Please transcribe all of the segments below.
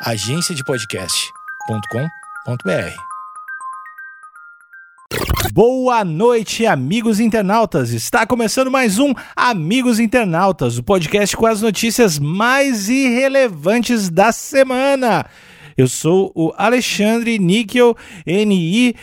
agenciadepodcast.com.br. Boa noite, amigos internautas! Está começando mais um Amigos Internautas, o podcast com as notícias mais irrelevantes da semana. Eu sou o Alexandre Níquel, N-I-C-K-E-L,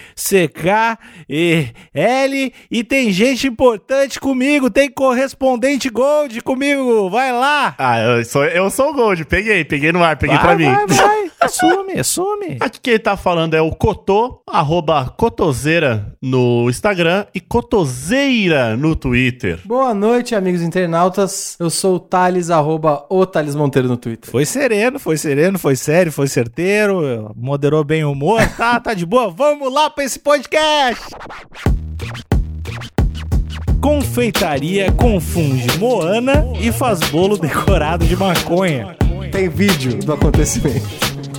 e tem gente importante comigo, tem correspondente Gold comigo, vai lá! Ah, eu sou, eu sou o Gold, peguei, peguei no ar, peguei vai, pra mim. Vai, vai, assume, assume. Aqui quem tá falando é o Cotô, arroba Cotoseira no Instagram e Cotoseira no Twitter. Boa noite, amigos internautas. Eu sou o Thales, arroba o Thales Monteiro no Twitter. Foi sereno, foi sereno, foi sério, foi certeiro, moderou bem o humor, tá, tá de boa. Vamos lá pra esse podcast! Confeitaria confunde Moana e faz bolo decorado de maconha. Tem vídeo do acontecimento.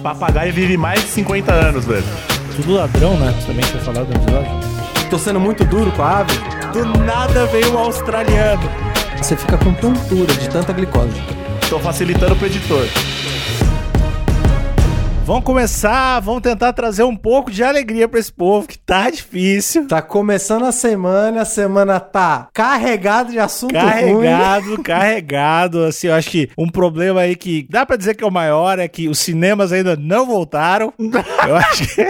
Papagaio vive mais de 50 anos, velho. Tudo ladrão, né? Também tinha falado no episódio. Tô sendo muito duro com a ave. Do nada veio um australiano. Você fica com tontura de tanta glicose. Tô facilitando pro editor. Vamos começar, vamos tentar trazer um pouco de alegria pra esse povo que tá difícil. Tá começando a semana, a semana tá carregado de assunto carregado, ruim. carregado. Assim, eu acho que um problema aí que dá pra dizer que é o maior é que os cinemas ainda não voltaram. Eu acho que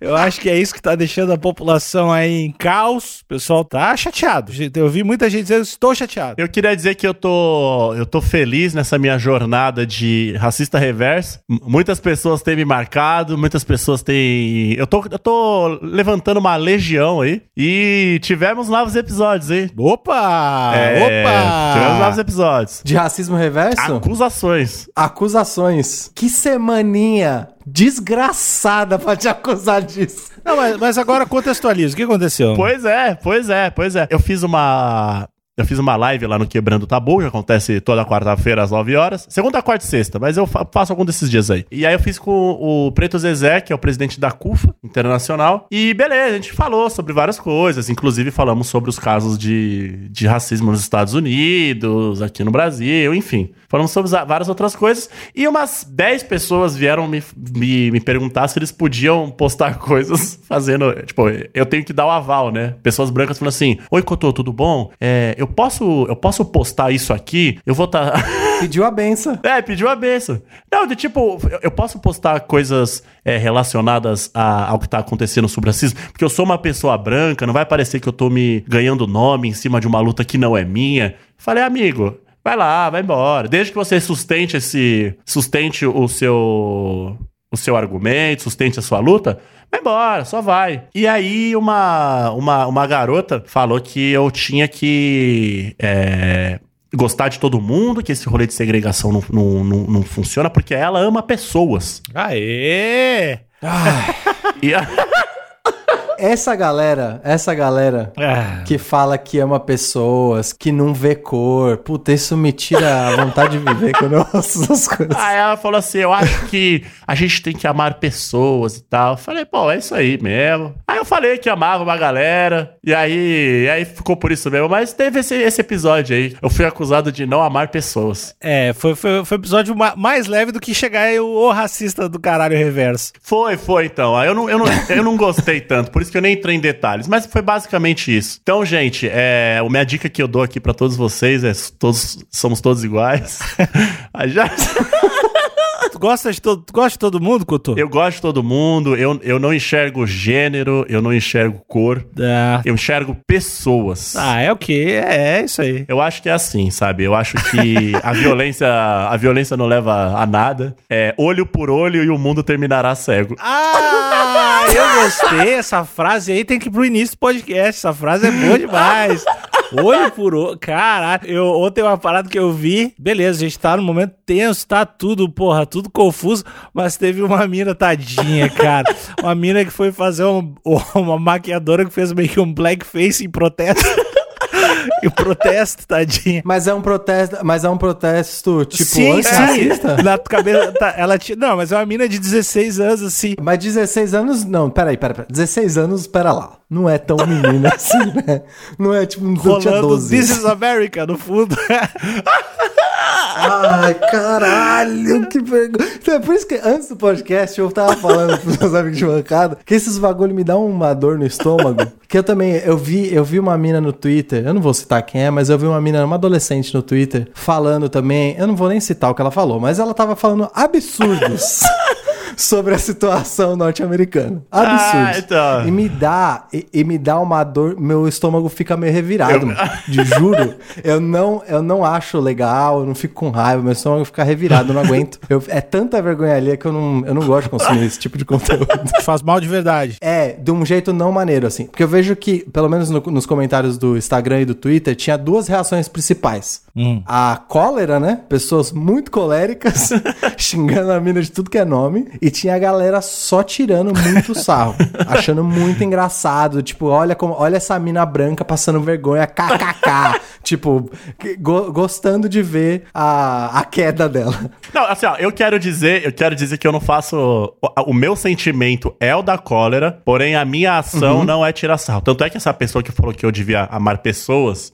eu acho que é isso que tá deixando a população aí em caos. O pessoal tá chateado. Eu vi muita gente dizendo estou chateado. Eu queria dizer que eu tô eu tô feliz nessa minha jornada de racista reverso. Muitas pessoas têm me marcado, muitas pessoas têm. Eu tô, eu tô levantando uma legião aí. E tivemos novos episódios, hein? Opa! É, opa! Tivemos novos episódios. De racismo reverso? Acusações. Acusações. Que semaninha desgraçada pra te acusar disso. Não, mas, mas agora contextualiza. O que aconteceu? Pois é, pois é, pois é. Eu fiz uma. Eu fiz uma live lá no Quebrando Tabu, que acontece toda quarta-feira às 9 horas. Segunda, quarta e sexta, mas eu faço algum desses dias aí. E aí eu fiz com o Preto Zezé, que é o presidente da CUFA Internacional. E beleza, a gente falou sobre várias coisas. Inclusive falamos sobre os casos de, de racismo nos Estados Unidos, aqui no Brasil, enfim. Falamos sobre várias outras coisas. E umas 10 pessoas vieram me, me, me perguntar se eles podiam postar coisas fazendo. Tipo, eu tenho que dar o aval, né? Pessoas brancas falando assim: Oi, Cotô, tudo bom? É, eu posso, eu posso postar isso aqui? Eu vou estar. Tá... Pediu a benção. É, pediu a benção. Não, de tipo, eu posso postar coisas é, relacionadas a, ao que tá acontecendo sobre racismo, porque eu sou uma pessoa branca, não vai parecer que eu tô me ganhando nome em cima de uma luta que não é minha. Falei, amigo, vai lá, vai embora. Desde que você sustente esse. sustente o seu. O seu argumento, sustente a sua luta, vai embora, só vai. E aí uma, uma, uma garota falou que eu tinha que. É, gostar de todo mundo, que esse rolê de segregação não, não, não, não funciona, porque ela ama pessoas. Aê! e a... Essa galera, essa galera Ah. que fala que ama pessoas, que não vê cor, puta, isso me tira a vontade de viver quando eu ouço essas coisas. Aí ela falou assim: eu acho que a gente tem que amar pessoas e tal. Eu falei, pô, é isso aí mesmo. Aí eu falei que amava uma galera, e aí, e aí ficou por isso mesmo. Mas teve esse, esse episódio aí. Eu fui acusado de não amar pessoas. É, foi, foi, foi o episódio ma- mais leve do que chegar aí o, o racista do caralho reverso. Foi, foi então. Aí eu não, eu não, eu não gostei tanto, por isso que eu nem entrei em detalhes. Mas foi basicamente isso. Então, gente, é, a minha dica que eu dou aqui pra todos vocês é: todos, somos todos iguais. Já. Tu gosta de todo, gosta de todo mundo, Couto? Eu gosto de todo mundo, eu, eu não enxergo gênero, eu não enxergo cor, Ah, eu enxergo pessoas. ah, é o quê? É, é isso aí. Eu acho que é assim, sabe? Eu acho que a violência, a violência não leva a nada. É olho por olho e o mundo terminará cego. Ah, eu gostei. Essa frase aí tem que ir pro início do podcast. Essa frase é boa demais. Olho por olho. Caralho. Eu, ontem uma parada que eu vi. Beleza, a gente tá no momento tenso, tá tudo, porra, tudo confuso. Mas teve uma mina tadinha, cara. Uma mina que foi fazer um- uma maquiadora que fez meio que um blackface em protesto. E protesto, tadinha. Mas é um protesto, mas é um protesto tipo sim, sim. Na cabeça, tá, ela tinha. Não, mas é uma mina de 16 anos, assim. Mas 16 anos, não, peraí, peraí, peraí. 16 anos, pera lá. Não é tão menina assim, né? Não é tipo um eu tinha Rolando 12. This is America no fundo. Ai, caralho, que vergonha. Então, é por isso que antes do podcast eu tava falando pros meus amigos de bancada que esses bagulho me dão uma dor no estômago. Que eu também, eu vi, eu vi uma mina no Twitter, eu não vou citar quem é, mas eu vi uma mina, uma adolescente no Twitter, falando também, eu não vou nem citar o que ela falou, mas ela tava falando absurdos. Sobre a situação norte-americana. Absurdos. Ah, então. E me dá, e, e me dá uma dor, meu estômago fica meio revirado, Eu- mano. De juro, eu não, eu não acho legal, eu não fico com raiva, meu estômago fica revirado, eu não aguento. Eu- é tanta vergonha ali que eu não, eu não gosto de consumir esse tipo de conteúdo. Faz mal de verdade. É, de um jeito não maneiro, assim. Porque eu vejo que, pelo menos no- nos comentários do Instagram e do Twitter, tinha duas reações principais. A cólera, né? Pessoas muito coléricas, xingando a mina de tudo que é nome. E tinha a galera só tirando muito sarro. achando muito engraçado. Tipo, olha, como, olha essa mina branca passando vergonha, kkk. tipo, go- gostando de ver a, a queda dela. Não, assim, ó, eu quero dizer, eu quero dizer que eu não faço. O, o meu sentimento é o da cólera, porém a minha ação Uhum. não é tirar sarro. Tanto é que essa pessoa que falou que eu devia amar pessoas,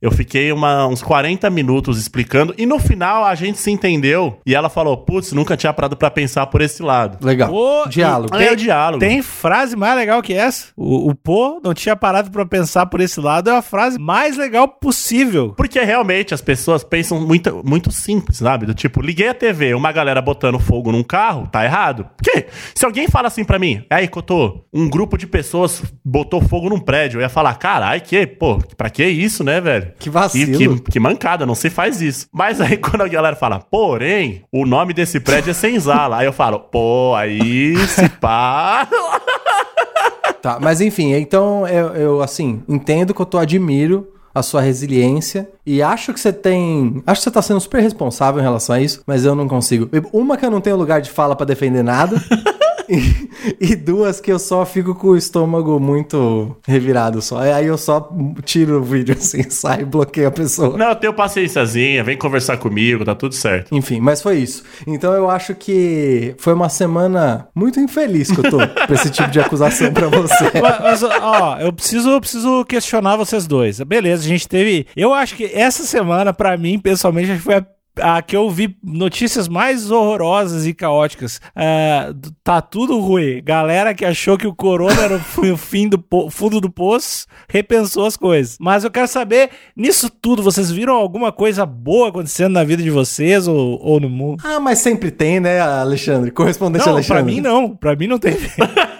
eu fiquei uma- uns 40 minutos explicando, e no final a gente se entendeu, e ela falou: putz, nunca tinha parado pra pensar por esse lado. Legal. Ô, Diálogo. É o diálogo. Tem frase mais legal que essa? O, o pô não tinha parado pra pensar por esse lado. É a frase mais legal possível. Porque realmente as pessoas pensam muito, muito simples, sabe? Do tipo, liguei a TV, uma galera botando fogo num carro, tá errado. Porque se alguém fala assim pra mim, aí, Cotô, um grupo de pessoas botou fogo num prédio, eu ia falar, carai, que, pô, pra que isso, né, velho? Que vacilo. Que, que, que mancada, não se faz isso. Mas aí quando a galera fala, porém, o nome desse prédio é Senzala. aí eu falo, pô, aí se pá. Tá, mas enfim, então eu, eu, assim, entendo que eu tô admiro a sua resiliência e acho que você tem. Acho que você tá sendo super responsável em relação a isso, mas eu não consigo. Uma que eu não tenho lugar de fala pra defender nada. E, e duas que eu só fico com o estômago muito revirado só. Aí eu só tiro o vídeo assim, saio e bloqueio a pessoa. Não, eu tenho paciênciazinha, vem conversar comigo, tá tudo certo. Enfim, mas foi isso. Então eu acho que foi uma semana muito infeliz que eu tô pra esse tipo de acusação pra você. Mas, mas, ó, eu preciso, eu preciso questionar vocês dois. Beleza, a gente teve. Eu acho que essa semana, pra mim, pessoalmente, foi a a que eu vi notícias mais horrorosas e caóticas. D- tá tudo ruim. Galera que achou que o corona era o fim do fundo do poço, repensou as coisas. Mas eu quero saber, nisso tudo, vocês viram alguma coisa boa acontecendo na vida de vocês ou, ou no mundo? Ah, mas sempre tem, né, Alexandre? Correspondente Não, Alexandre. pra mim não. Pra mim não teve.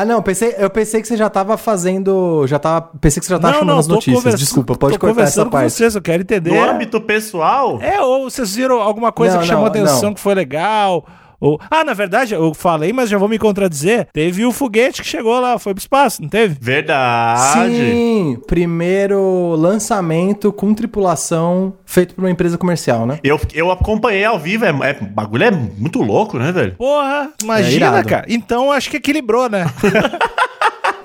Ah, não, pensei, eu pensei que você já tava fazendo. Já tava. Pensei que você já tava chamando as tô notícias. conversa- Desculpa, pode tô cortar essa conversando com parte. vocês, eu quero entender. No âmbito pessoal, É, ou vocês viram alguma coisa Não, que chamou não, atenção, não. que foi legal? Ou... Ah, na verdade, eu falei, mas já vou me contradizer. Teve o foguete que chegou lá, foi pro espaço, não teve? verdade. Sim, primeiro lançamento com tripulação feito por uma empresa comercial, né? Eu, eu acompanhei ao vivo, é, é- o bagulho é muito louco, né, velho? Porra, É imagina, irado. cara. Então acho que equilibrou, né?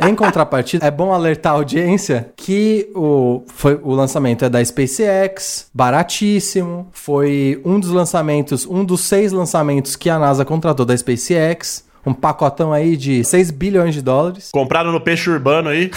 Em contrapartida, é bom alertar a audiência que o, foi, o lançamento é da SpaceX, baratíssimo. Foi um dos lançamentos, um dos seis lançamentos que a NASA contratou da SpaceX. Um pacotão aí de 6 bilhões de dólares. Compraram no peixe urbano aí.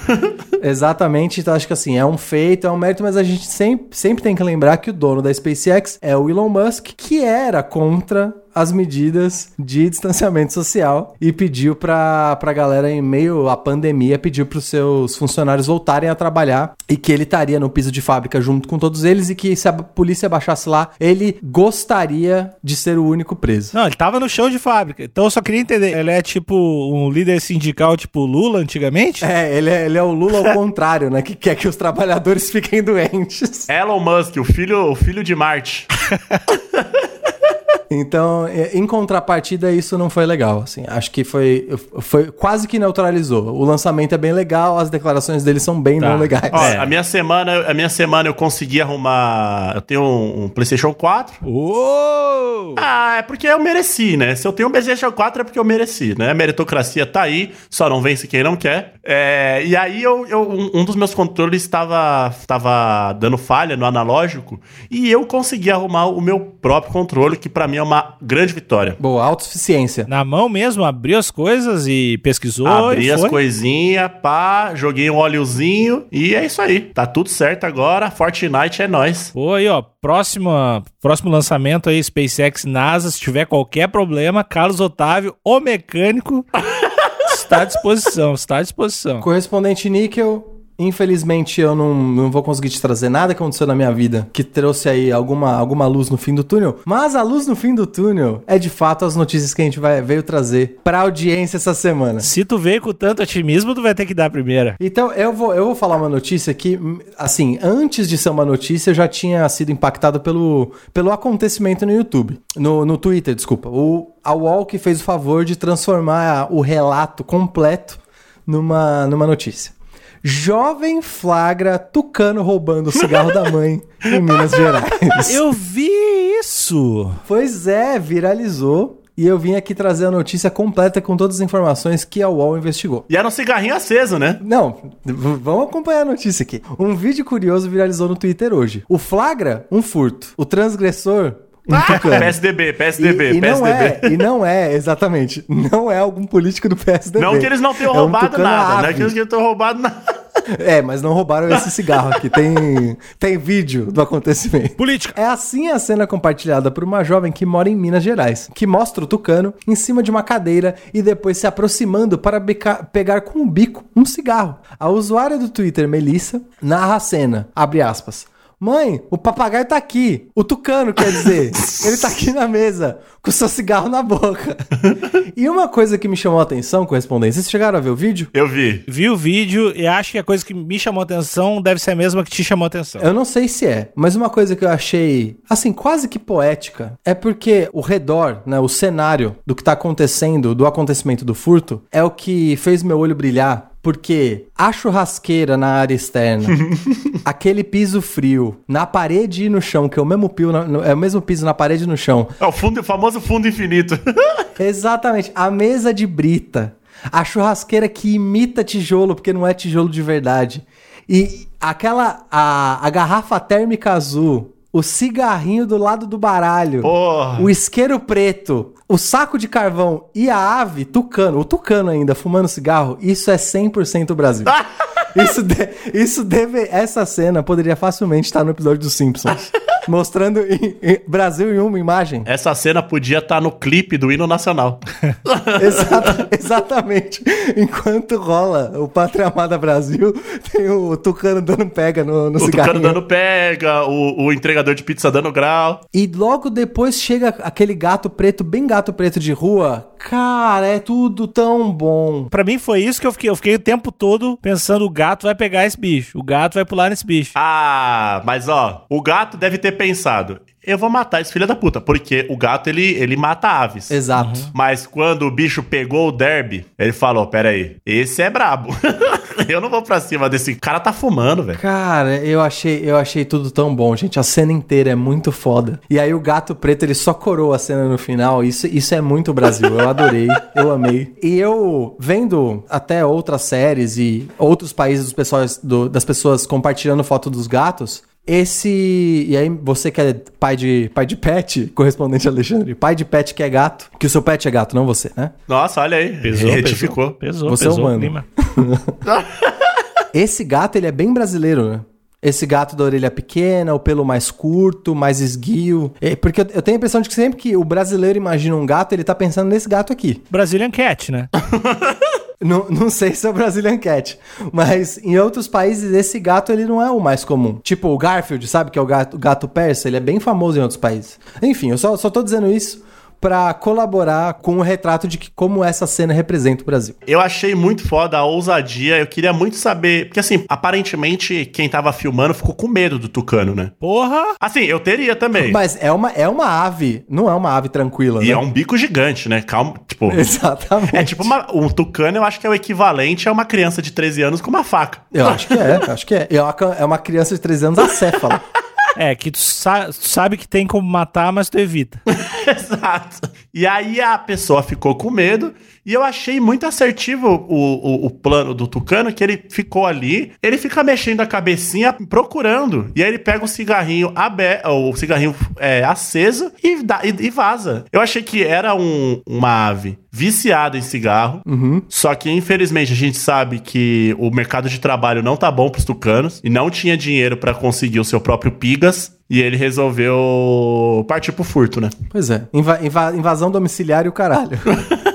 Exatamente, então acho que assim, é um feito, é um mérito, mas a gente sempre, sempre tem que lembrar que o dono da SpaceX é o Elon Musk, que era contra as medidas de distanciamento social e pediu pra, pra galera em meio à pandemia, pediu pros seus funcionários voltarem a trabalhar e que ele estaria no piso de fábrica junto com todos eles e que se a polícia baixasse lá, ele gostaria de ser o único preso. Não, ele tava no chão de fábrica. Então eu só queria entender. Ele é tipo um líder sindical, tipo Lula antigamente? É, ele é, ele é o Lula ao contrário, né? Que quer que os trabalhadores fiquem doentes. Elon Musk, o filho, o filho de Marte. Então, é, em contrapartida, isso não foi legal, assim. Acho que foi, foi quase que neutralizou. O lançamento é bem legal, as declarações dele são bem Tá. não legais. Ó, É. a minha semana, a minha semana eu consegui arrumar. Eu tenho um, um PlayStation 4. Uou! Ah, é porque eu mereci, né? Se eu tenho um PlayStation 4 é porque eu mereci, né? A meritocracia tá aí, só não vence quem não quer. É, e aí eu, eu, um dos meus controles estava tava dando falha no analógico e eu consegui arrumar o meu próprio controle, que para mim é uma grande vitória. Boa, autossuficiência. Na mão mesmo, abriu as coisas e pesquisou. Abri e as coisinhas, pá, joguei um óleozinho e é isso aí. Tá tudo certo agora. Fortnite é nós. Pô, aí, ó, próxima, próximo lançamento aí, SpaceX NASA, se tiver qualquer problema, Carlos Otávio, o mecânico, está à disposição, está à disposição. Correspondente níquel. Infelizmente eu não, não vou conseguir te trazer nada que aconteceu na minha vida que trouxe aí alguma, alguma luz no fim do túnel. Mas a luz no fim do túnel é de fato as notícias que a gente vai, veio trazer pra audiência essa semana. Se tu veio com tanto otimismo, tu vai ter que dar a primeira. Então, eu vou, eu vou falar uma notícia que, assim, antes de ser uma notícia, eu já tinha sido impactado pelo, pelo acontecimento no YouTube. No, no Twitter, desculpa. O, a UOL que fez o favor de transformar o relato completo numa, numa notícia. Jovem flagra tucano roubando o cigarro da mãe em Minas Gerais. Eu vi isso! Pois é, viralizou. E eu vim aqui trazer a notícia completa com todas as informações que a UOL investigou. E era um cigarrinho aceso, né? Não, vamos acompanhar a notícia aqui. Um vídeo curioso viralizou no Twitter hoje. O flagra, um furto. O transgressor, um tucano. PSDB, PSDB, e, e não PSDB. é, e não é, exatamente, não é algum político do PSDB. Não que eles não tenham É um roubado nada, não é ave. que eles não tenham roubado nada. É, mas não roubaram esse cigarro aqui. Tem, tem vídeo do acontecimento. Política. É assim a cena compartilhada por uma jovem que mora em Minas Gerais, que mostra o tucano em cima de uma cadeira e depois se aproximando para beca- pegar com o bico um cigarro. A usuária do Twitter, Melissa, narra a cena, abre aspas. Mãe, o papagaio tá aqui. O tucano, quer dizer. ele tá aqui na mesa, com o seu cigarro na boca. e uma coisa que me chamou a atenção, correspondente, vocês chegaram a ver o vídeo? Eu vi. Vi o vídeo e acho que a coisa que me chamou a atenção deve ser a mesma que te chamou a atenção. Eu não sei se é, mas uma coisa que eu achei, assim, quase que poética, é porque o redor, né, o cenário do que tá acontecendo, do acontecimento do furto, é o que fez meu olho brilhar. Porque a churrasqueira na área externa, aquele piso frio, na parede e no chão, que é o mesmo, pio é o mesmo piso na parede e no chão, É o, fundo, o famoso fundo infinito. Exatamente. A mesa de brita. A churrasqueira que imita tijolo, porque não é tijolo de verdade. E aquela. A, a garrafa térmica azul. O cigarrinho do lado do baralho. Porra. O isqueiro preto. O saco de carvão e a ave, tucano, o tucano ainda, fumando cigarro. Isso é 100% Brasil. Isso, de- isso deve. Essa cena poderia facilmente estar no episódio dos Simpsons. mostrando em- em- Brasil em uma imagem. Essa cena podia estar no clipe do hino nacional. Exata- exatamente. Enquanto rola o Pátria Amada Brasil, tem o Tucano dando pega no, no O cigarrinho. tucano dando pega, o, o entregador de pizza dando grau. E logo depois chega aquele gato preto, bem gato preto de rua. Cara, é tudo tão bom. Pra mim foi isso que eu fiquei. Eu fiquei o tempo todo pensando: o gato vai pegar esse bicho, o gato vai pular nesse bicho. Ah, mas ó, o gato deve ter pensado. Eu vou matar esse filho da puta, porque o gato ele, ele mata aves. Exato. Mas quando o bicho pegou o derby, ele falou: Pera aí, esse é brabo. eu não vou pra cima desse cara, tá fumando, velho. Cara, eu achei, eu achei tudo tão bom, gente. A cena inteira é muito foda. E aí o gato preto, ele só coroa a cena no final. Isso, isso é muito Brasil. Eu adorei, eu amei. E eu vendo até outras séries e outros países dos pessoas, do- das pessoas compartilhando foto dos gatos. Esse. E aí, você que é pai de, pai de pet, correspondente Alexandre, pai de pet que é gato, que o seu pet é gato, não você, né? Nossa, olha aí. Pesou, Retificou. pesou, pesou, Você é pesou o humano. clima. Esse gato, ele é bem brasileiro, né? Esse gato da orelha pequena, o pelo mais curto, mais esguio. É, porque eu, eu tenho a impressão de que sempre que o brasileiro imagina um gato, ele tá pensando nesse gato aqui. Brazilian Cat, né? Não, não sei se é o Brazilian Cat, mas em outros países esse gato ele não é o mais comum. Tipo o Garfield, sabe? Que é o gato, gato persa, ele é bem famoso em outros países. Enfim, eu só, só tô dizendo isso pra colaborar com o retrato de que como essa cena representa o Brasil. Eu achei muito foda a ousadia. Eu queria muito saber. Porque, assim, aparentemente, quem tava filmando ficou com medo do tucano, né? Porra! Assim, eu teria também. Mas é uma, é uma ave, não é uma ave tranquila, E né? é um bico gigante, né? Calma. Tipo. Exatamente. É tipo uma, um tucano, eu acho que é o equivalente a uma criança de 13 anos com uma faca. Eu acho que é, acho que é. É é uma criança de 13 anos acéfala. É, que tu, sa- tu sabe que tem como matar, mas tu evita. Exato. E aí a pessoa ficou com medo. E eu achei muito assertivo o, o, o plano do Tucano, que ele ficou ali, ele fica mexendo a cabecinha, procurando. E aí ele pega o cigarrinho aberto, o cigarrinho é, aceso e, dá, e, e vaza. Eu achei que era um- uma ave viciada em cigarro. Só que, infelizmente, a gente sabe que o mercado de trabalho não tá bom pros tucanos e não tinha dinheiro pra conseguir o seu próprio Pigas. E ele resolveu partir pro furto, né? Pois é. Inva- inva- invasão domiciliária e o caralho.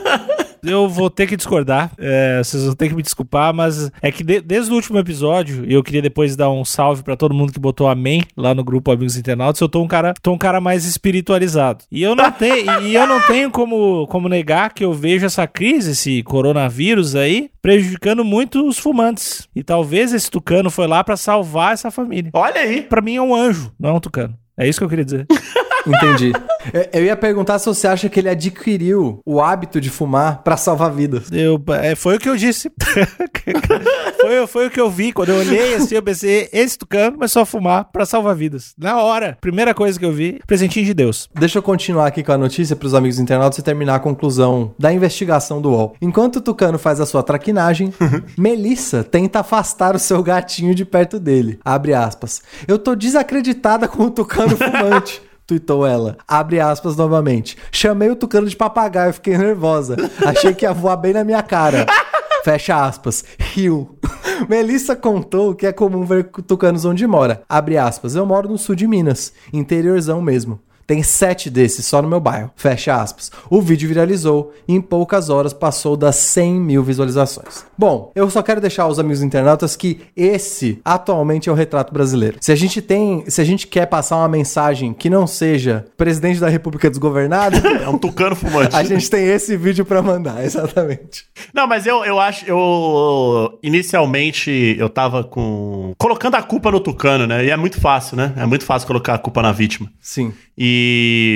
Eu vou ter que discordar, é, vocês vão ter que me desculpar, mas é que de- desde o último episódio, e eu queria depois dar um salve pra todo mundo que botou amém lá no grupo Amigos Internautas, eu tô um cara, tô um cara mais espiritualizado. E eu não tenho, e eu não tenho como, como negar que eu vejo essa crise, esse coronavírus aí, prejudicando muito os fumantes. E talvez esse tucano foi lá pra salvar essa família. Olha aí. Pra mim é um anjo, não é um tucano. É isso que eu queria dizer. Entendi. Eu- Eu ia perguntar se você acha que ele adquiriu o hábito de fumar pra salvar vidas. Eu, é, foi o que eu disse. foi, foi o que eu vi. Quando eu olhei assim, eu pensei, esse tucano começou a fumar pra salvar vidas. Na hora. Primeira coisa que eu vi, presentinho de Deus. Deixa eu continuar aqui com a notícia para os amigos internautas e terminar a conclusão da investigação do UOL. Enquanto o Tucano faz a sua traquinagem, Melissa tenta afastar o seu gatinho de perto dele. Abre aspas. Eu tô desacreditada com o Tucano fumante. Tuitou ela. Abre aspas novamente. Chamei o tucano de papagaio, fiquei nervosa. Achei que ia voar bem na minha cara. Fecha aspas. Riu. Melissa contou que é comum ver tucanos onde mora. Abre aspas. Eu moro no sul de Minas, interiorzão mesmo. Tem sete desses só no meu bairro. Fecha aspas. O vídeo viralizou e em poucas horas passou das 100 mil visualizações. Bom, eu só quero deixar aos amigos internautas que esse atualmente é o retrato brasileiro. Se a gente tem, se a gente quer passar uma mensagem que não seja presidente da República desgovernado, É um tucano fumante. a gente tem esse vídeo pra mandar, exatamente. Não, mas eu, eu acho. Eu. Inicialmente, eu tava com. Colocando a culpa no tucano, né? E é muito fácil, né? É muito fácil colocar a culpa na vítima. Sim. E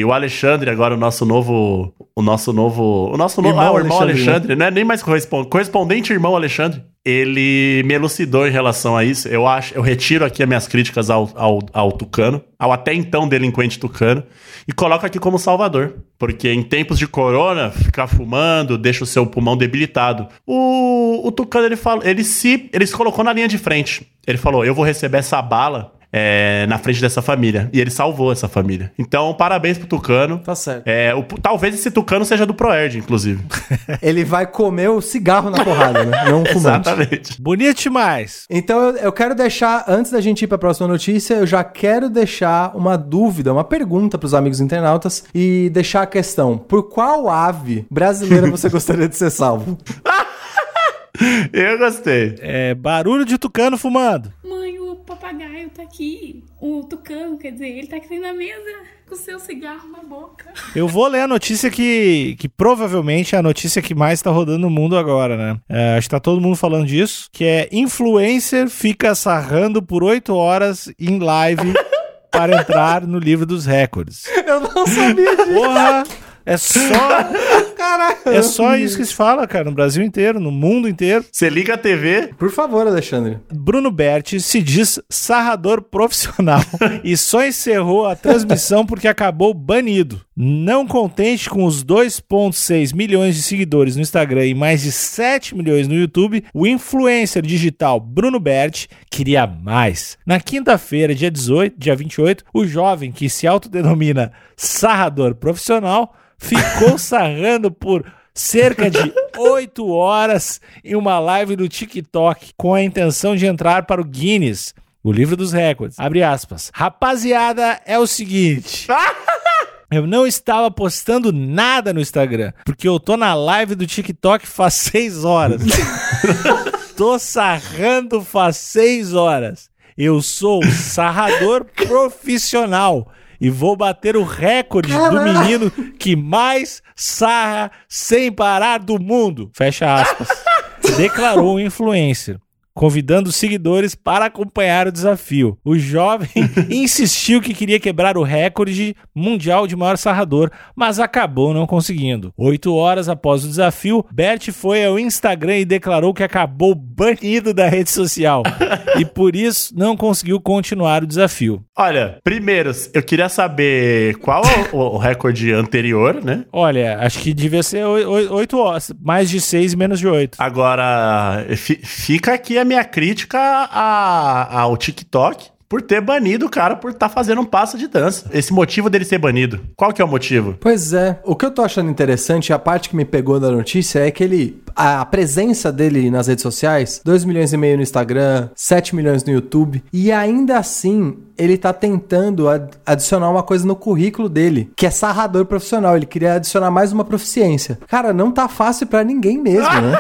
o Alexandre, agora o nosso novo. O nosso novo. O nosso novo. Irmão Ah, o irmão Alexandre, né? Alexandre, não é nem mais correspondente. Correspondente irmão Alexandre. Ele me elucidou em relação a isso. Eu acho, eu retiro aqui as minhas críticas ao, ao, ao Tucano, ao até então delinquente Tucano, e coloco aqui como salvador. Porque em tempos de corona, ficar fumando deixa o seu pulmão debilitado. O, o Tucano, ele, falou, ele, se, ele se colocou na linha de frente. Ele falou: Eu vou receber essa bala é, na frente dessa família. E ele salvou essa família. Então, parabéns pro Tucano. Tá certo. É, o- talvez esse Tucano seja do Proerd, inclusive. Ele vai comer o cigarro na porrada, né? Não o fumante. Exatamente. Bonito demais. Então eu, eu quero deixar, antes da gente ir para a próxima notícia, eu já quero deixar uma dúvida, uma pergunta para os amigos internautas e deixar a questão: por qual ave brasileira você gostaria de ser salvo? Eu gostei. É barulho de tucano fumando. Mãe, papagaio tá aqui. O tucano, quer dizer, ele tá aqui na mesa com o seu cigarro na boca. Eu vou ler a notícia que, que provavelmente é a notícia que mais tá rodando no mundo agora, né? É, acho que tá todo mundo falando disso, que é influencer fica sarrando por 8 horas em live para entrar no livro dos recordes. Eu não sabia disso. Porra! É só, Caralho. é só isso que se fala, cara, no Brasil inteiro, no mundo inteiro. Você liga a TV, Por favor, Alexandre. Bruno Berti se diz sarrador profissional e só encerrou a transmissão porque acabou banido. Não contente com os 2,6 milhões de seguidores no Instagram e mais de 7 milhões no YouTube, o influencer digital Bruno Berti queria mais. Na quinta-feira, dia 18, dia 28, o jovem que se autodenomina sarrador profissional ficou sarrando por cerca de 8 horas em uma live do TikTok com a intenção de entrar para o Guinness, o livro dos recordes. Abre aspas. Rapaziada, é o seguinte. Eu não estava postando nada no Instagram, porque eu tô na live do TikTok faz 6 horas. tô sarrando faz 6 horas. Eu sou sarrador profissional e vou bater o recorde do menino que mais sarra sem parar do mundo. Fecha aspas. Declarou o influencer. Convidando os seguidores para acompanhar o desafio. O jovem insistiu que queria quebrar o recorde mundial de maior sarrador, mas acabou não conseguindo. Oito horas após o desafio, Bert foi ao Instagram e declarou que acabou banido da rede social e por isso não conseguiu continuar o desafio. Olha, primeiro, eu queria saber qual é o, o recorde anterior, né? Olha, acho que devia ser oi- oi- oito horas, mais de seis e menos de oito. Agora, fi- fica aqui a minha crítica a- ao TikTok por ter banido o cara por estar fazendo um passo de dança. Esse motivo dele ser banido. Qual que é o motivo? Pois é. O que eu tô achando interessante, a parte que me pegou da notícia, é que ele. A presença dele nas redes sociais, 2 milhões e meio no Instagram, 7 milhões no YouTube, e ainda assim ele tá tentando ad- adicionar uma coisa no currículo dele, que é sarrador profissional. Ele queria adicionar mais uma proficiência. Cara, não tá fácil pra ninguém mesmo, né?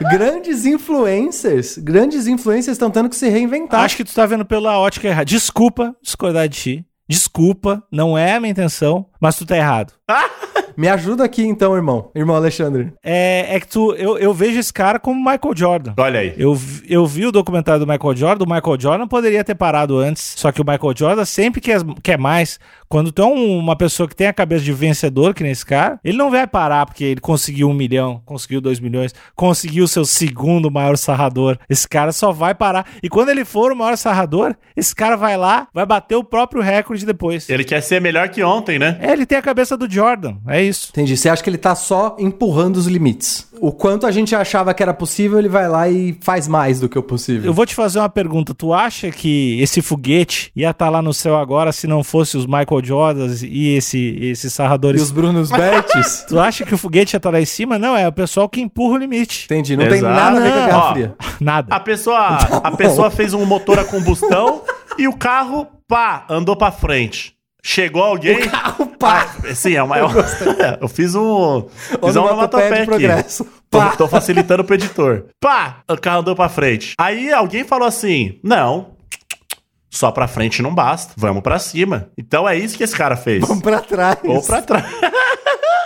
Grandes influencers, grandes influencers estão tendo que se reinventar. Acho que tu tá vendo pela ótica errada. Desculpa discordar de ti. Desculpa, não é a minha intenção, mas tu tá errado. Me ajuda aqui então, irmão. Irmão Alexandre. É, é que tu, eu, eu vejo esse cara como Michael Jordan. Olha aí. Eu, vi- eu vi o documentário do Michael Jordan, o Michael Jordan poderia ter parado antes, só que o Michael Jordan sempre quer, quer mais. Quando tu é um- uma pessoa que tem a cabeça de vencedor, que nem esse cara, ele não vai parar porque ele conseguiu um milhão, conseguiu dois milhões, conseguiu seu segundo maior sarrador. Esse cara só vai parar. E quando ele for o maior sarrador, esse cara vai lá, vai bater o próprio recorde depois. Ele quer ser melhor que ontem, né? É, ele tem a cabeça do Jordan, é isso. Entendi. Você acha que ele tá só empurrando os limites? O quanto a gente achava que era possível, ele vai lá e faz mais do que o possível. Eu vou te fazer uma pergunta. Tu acha que esse foguete ia estar lá no céu agora se não fosse os Michael Jordans e esse, esses E sarradores? os Brunos Bertes? Tu acha que o foguete ia estar lá em cima? Não, é o pessoal que empurra o limite. Entendi. Não tem Exato. nada a ver com a Guerra ó. Fria. Nada. A pessoa, a pessoa fez um motor a combustão e o carro, pá, andou pra frente. Chegou alguém. carro, pá. Ah, sim, é uma. Eu, eu fiz um. Fiz uma Onomatopeia aqui. progresso. Tô, Pá. tô facilitando pro editor. Pá! O carro andou pra frente. Aí alguém falou assim: não. Só pra frente não basta. Vamos pra cima. Então é isso que esse cara fez. Vamos pra trás. Ou pra trás.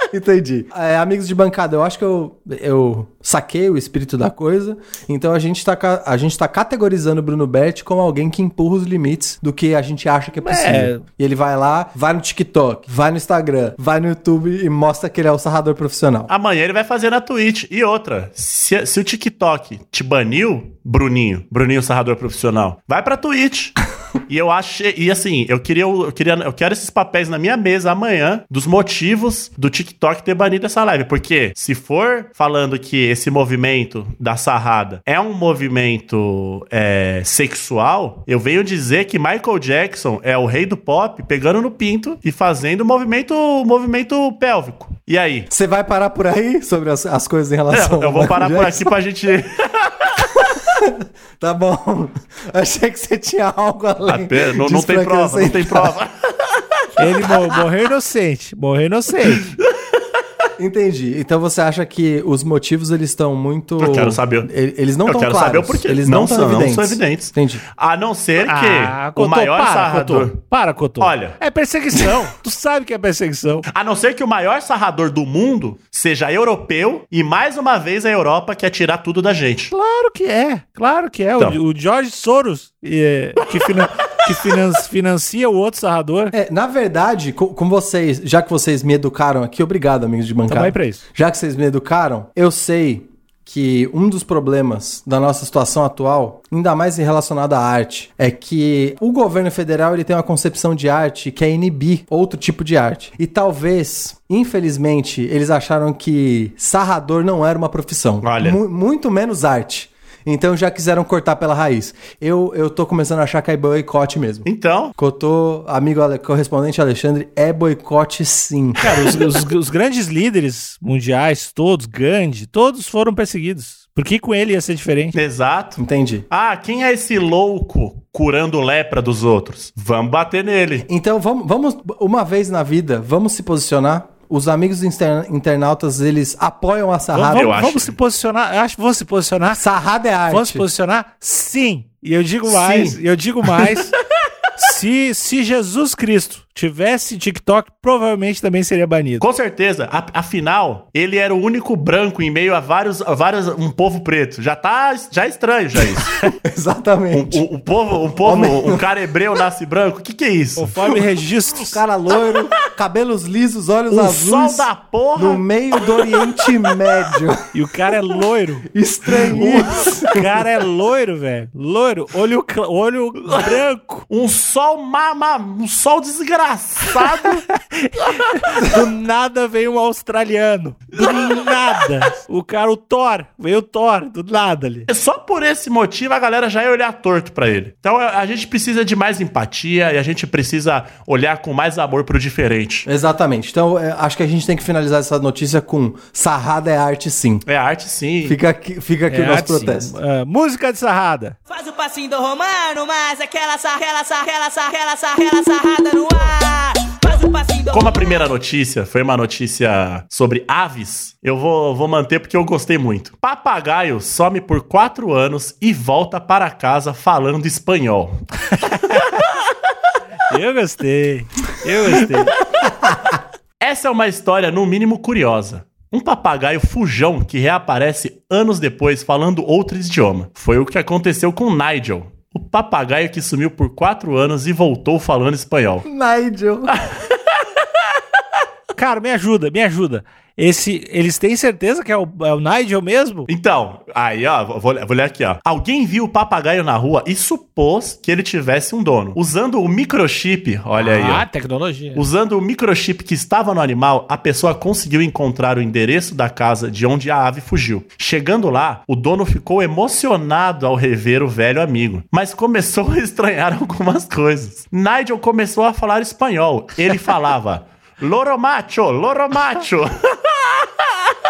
Entendi. É, amigos de bancada, eu acho que eu, eu saquei o espírito da coisa. Então a gente, tá, a gente tá categorizando o Bruno Berti como alguém que empurra os limites do que a gente acha que é possível. E ele vai lá, vai no TikTok, vai no Instagram, vai no YouTube e mostra que ele é o sarrador profissional. Amanhã ele vai fazer na Twitch. E outra, se, se o TikTok te baniu, Bruninho, Bruninho Sarrador Profissional, vai pra Twitch. E eu achei. E assim, eu queria, eu queria. Eu quero esses papéis na minha mesa amanhã dos motivos do TikTok ter banido essa live. Porque se for falando que esse movimento da sarrada é um movimento é, sexual, eu venho dizer que Michael Jackson é o rei do pop pegando no pinto e fazendo movimento, movimento pélvico. E aí? Você vai parar por aí sobre as, as coisas em relação É, eu vou parar por Michael aqui pra gente. Tá bom. Achei que você tinha algo além. Até- não, não tem prova, não tem prova. Ele mo- morreu inocente. Morreu inocente. Entendi. Então você acha que os motivos eles estão muito. Eu quero saber. Eles não Eu estão quero claros. saber o porquê. Eles Não não são- não evidentes. são evidentes. Entendi. A não ser que Ah, o Cotô, maior para, sarrador. Cotô. Para, Cotô. Olha. É perseguição. tu sabe que é perseguição. A não ser que o maior sarrador do mundo seja europeu e mais uma vez a Europa quer tirar tudo da gente. Claro que é. Claro que é. Então. O, o George Soros, é, que, finan- que finan- financia o outro sarrador. É, na verdade, com, com vocês, já que vocês me educaram aqui, obrigado, amigos de bancada. Tamo aí pra isso. Já que vocês me educaram, eu sei que um dos problemas da nossa situação atual, ainda mais relacionado à arte, é que o governo federal ele tem uma concepção de arte que é inibir outro tipo de arte. E talvez, infelizmente, eles acharam que sarrador não era uma profissão. Olha. Mu- muito menos arte. Então já quiseram cortar pela raiz. Eu, eu tô começando a achar que é boicote mesmo. Então, Cotô, amigo correspondente Alexandre, é boicote sim. Cara, os, os- os grandes líderes mundiais, todos, Gandhi, todos foram perseguidos. Por que com ele ia ser diferente? exato. Entendi. Ah, quem é esse louco curando lepra dos outros? Vamos bater nele. Então vamos, vamos, uma vez na vida, vamos se posicionar. Os amigos inter- internautas, eles apoiam a sarrada. eu vamos- acho. vamos se posicionar. Eu acho que vamos se posicionar. Sarrada é arte. Vamos se posicionar? Sim. E eu digo mais, Sim. eu digo mais. se, se Jesus Cristo tivesse TikTok, provavelmente também seria banido. Com certeza. A- afinal, ele era o único branco em meio a vários, a vários um povo preto. Já tá já é estranho já isso. Exatamente. O, o povo, um povo, um cara hebreu nasce branco. O que que é isso? Conforme registros. Cara loiro, cabelos lisos, olhos Um azuis. sol da porra. No meio do Oriente Médio. E o cara é loiro. Estranhíssimo. O cara é loiro, velho. Loiro. Olho, olho branco. Um sol mama, um sol desgraçado. Do nada veio um australiano. Do nada. O cara, o Thor. Veio o Thor. Do nada ali. Só por esse motivo a galera já ia olhar torto pra ele. Então a, gente precisa de mais empatia e a gente precisa olhar com mais amor pro diferente. Exatamente. Então, é, acho que a gente tem que finalizar essa notícia com Sarrada é arte sim. É arte sim. Fica aqui, fica aqui o nosso arte, protesto. Ah, música de sarrada. Faz o passinho do romano, mas aquela sarrela, sarrela, sarrela, sarrela, sarrada no ar. Como a primeira notícia foi uma notícia sobre aves, eu vou, vou manter porque eu gostei muito. Papagaio some por quatro anos e volta para casa falando espanhol. Eu gostei. Eu gostei. Essa é uma história, no mínimo, curiosa. Um papagaio fujão que reaparece anos depois falando outro idioma. Foi o que aconteceu com Nigel, o papagaio que sumiu por quatro anos e voltou falando espanhol. Nigel. Cara, me ajuda, me ajuda. Esse, eles têm certeza que é o, é o Nigel mesmo? Então, aí, ó, vou, vou ler aqui, ó. Alguém viu o papagaio na rua e supôs que ele tivesse um dono. Usando o microchip, olha aí, Ah, tecnologia. Usando o microchip que estava no animal, a pessoa conseguiu encontrar o endereço da casa de onde a ave fugiu. Chegando lá, o dono ficou emocionado ao rever o velho amigo, mas começou a estranhar algumas coisas. Nigel começou a falar espanhol. Ele falava: Loro macho, loro macho.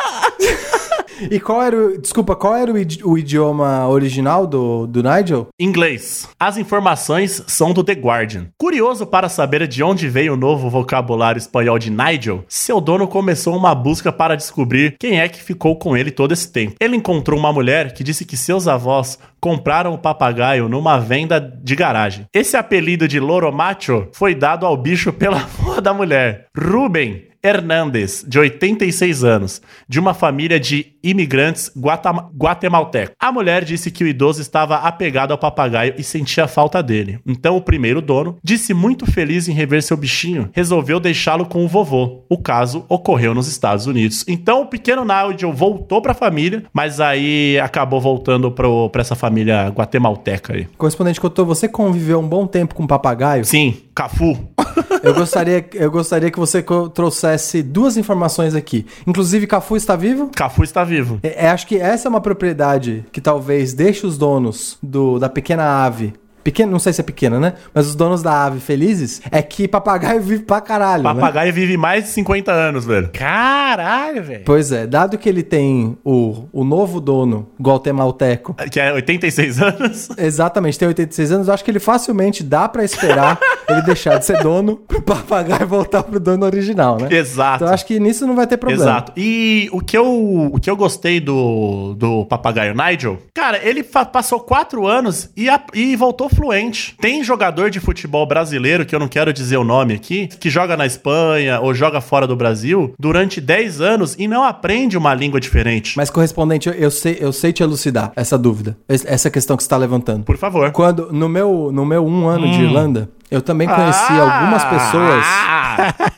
E qual era o. Desculpa, qual era o, idi- o idioma original do, do Nigel? Inglês. As informações são do The Guardian. Curioso para saber de onde veio o novo vocabulário espanhol de Nigel, seu dono começou uma busca para descobrir quem é que ficou com ele todo esse tempo. Ele encontrou uma mulher que disse que seus avós compraram o papagaio numa venda de garagem. Esse apelido de Loro Macho foi dado ao bicho pela avó da mulher, Ruben Hernandes, de 86 anos, de uma família de imigrantes guatam- guatemaltecos. A mulher disse que o idoso estava apegado ao papagaio e sentia falta dele. Então o primeiro dono disse muito feliz em rever seu bichinho, resolveu deixá-lo com o vovô. O caso ocorreu nos Estados Unidos. Então o pequeno Nigel voltou para a família, mas aí acabou voltando para essa família guatemalteca aí. Correspondente Cotô, você conviveu um bom tempo com papagaio? Sim, Cafu. Eu gostaria, eu gostaria que você trouxesse duas informações aqui. Inclusive, Cafu está vivo? Cafu está vivo. É, é, acho que essa é uma propriedade que talvez deixe os donos do, da pequena ave. Pequena, não sei se é pequena, né? Mas os donos da ave felizes é que papagaio vive pra caralho. né? Papagaio vive mais de 50 anos, velho. Caralho, velho. Pois é, dado que ele tem o, o novo dono guatemalteco, Que é 86 anos. exatamente, tem 86 anos, eu acho que ele facilmente dá pra esperar ele deixar de ser dono pro papagaio voltar pro dono original, né? Exato. Então eu acho que nisso não vai ter problema. Exato. E o que eu, o que eu gostei do, do papagaio Nigel, cara, ele passou quatro anos e, a- e voltou fluente. Tem jogador de futebol brasileiro, que eu não quero dizer o nome aqui, que joga na Espanha ou joga fora do Brasil durante 10 anos e não aprende uma língua diferente. Mas correspondente, eu, eu sei, eu sei te elucidar essa dúvida, es- essa questão que você está levantando. Por favor. Quando no meu no meu um ano de Irlanda, eu também conheci Ah! algumas pessoas.